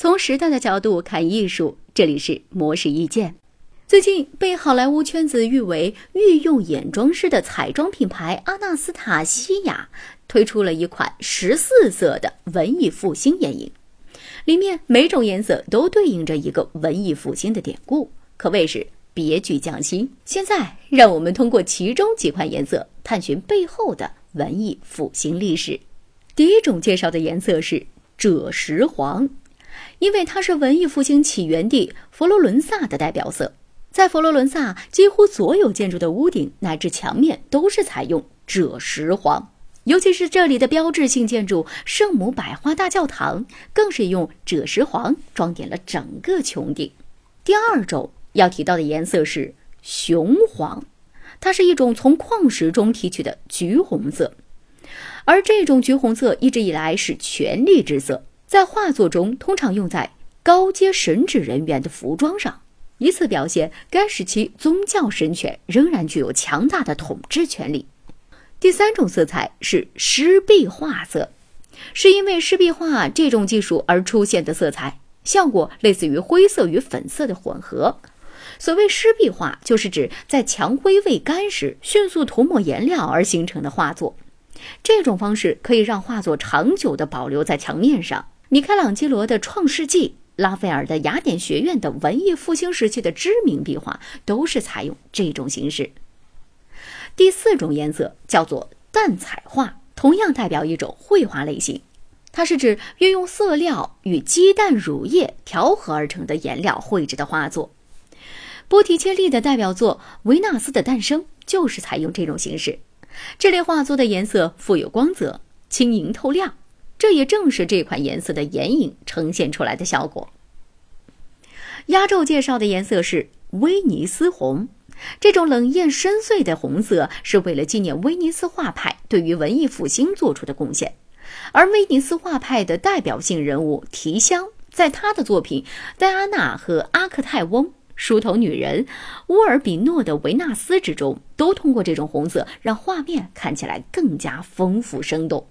从时代的角度看艺术，这里是模式意见。最近被好莱坞圈子誉为御用眼妆师的彩妆品牌阿纳斯塔西亚推出了一款十四色的文艺复兴眼影，里面每种颜色都对应着一个文艺复兴的典故，可谓是别具匠心。现在，让我们通过其中几款颜色，探寻背后的文艺复兴历史。第一种介绍的颜色是赭石黄，因为它是文艺复兴起源地佛罗伦萨的代表色。在佛罗伦萨，几乎所有建筑的屋顶乃至墙面都是采用赭石黄，尤其是这里的标志性建筑圣母百花大教堂，更是用赭石黄装点了整个穹顶。第二种要提到的颜色是雄黄，它是一种从矿石中提取的橘红色。而这种橘红色一直以来是权力之色，在画作中通常用在高阶神职人员的服装上，以此表现该时期宗教神权仍然具有强大的统治权力。第三种色彩是湿壁画色，是因为湿壁画这种技术而出现的色彩，效果类似于灰色与粉色的混合。所谓湿壁画，就是指在墙灰未干时迅速涂抹颜料而形成的画作。这种方式可以让画作长久地保留在墙面上。米开朗基罗的《创世纪》、拉斐尔的雅典学院等文艺复兴时期的知名壁画都是采用这种形式。第四种颜色叫做淡彩画，同样代表一种绘画类型，它是指运用色料与鸡蛋乳液调和而成的颜料绘制的画作。波提切利的代表作《维纳斯的诞生》就是采用这种形式。这类画作的颜色富有光泽、轻盈透亮，这也正是这款颜色的眼影呈现出来的效果。压轴介绍的颜色是威尼斯红，这种冷艳深邃的红色是为了纪念威尼斯画派对于文艺复兴做出的贡献。而威尼斯画派的代表性人物提香，在他的作品《戴安娜和阿克泰翁》。梳头女人、乌尔比诺的维纳斯之中，都通过这种红色让画面看起来更加丰富生动。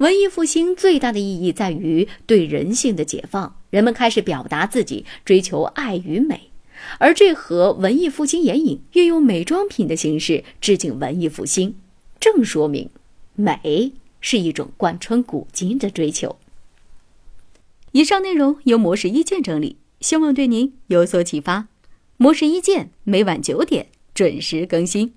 文艺复兴最大的意义在于对人性的解放，人们开始表达自己，追求爱与美，而这和文艺复兴眼影运用美妆品的形式致敬文艺复兴，正说明美是一种贯穿古今的追求。以上内容由模式一见整理。希望对您有所启发。模式一见每晚九点准时更新。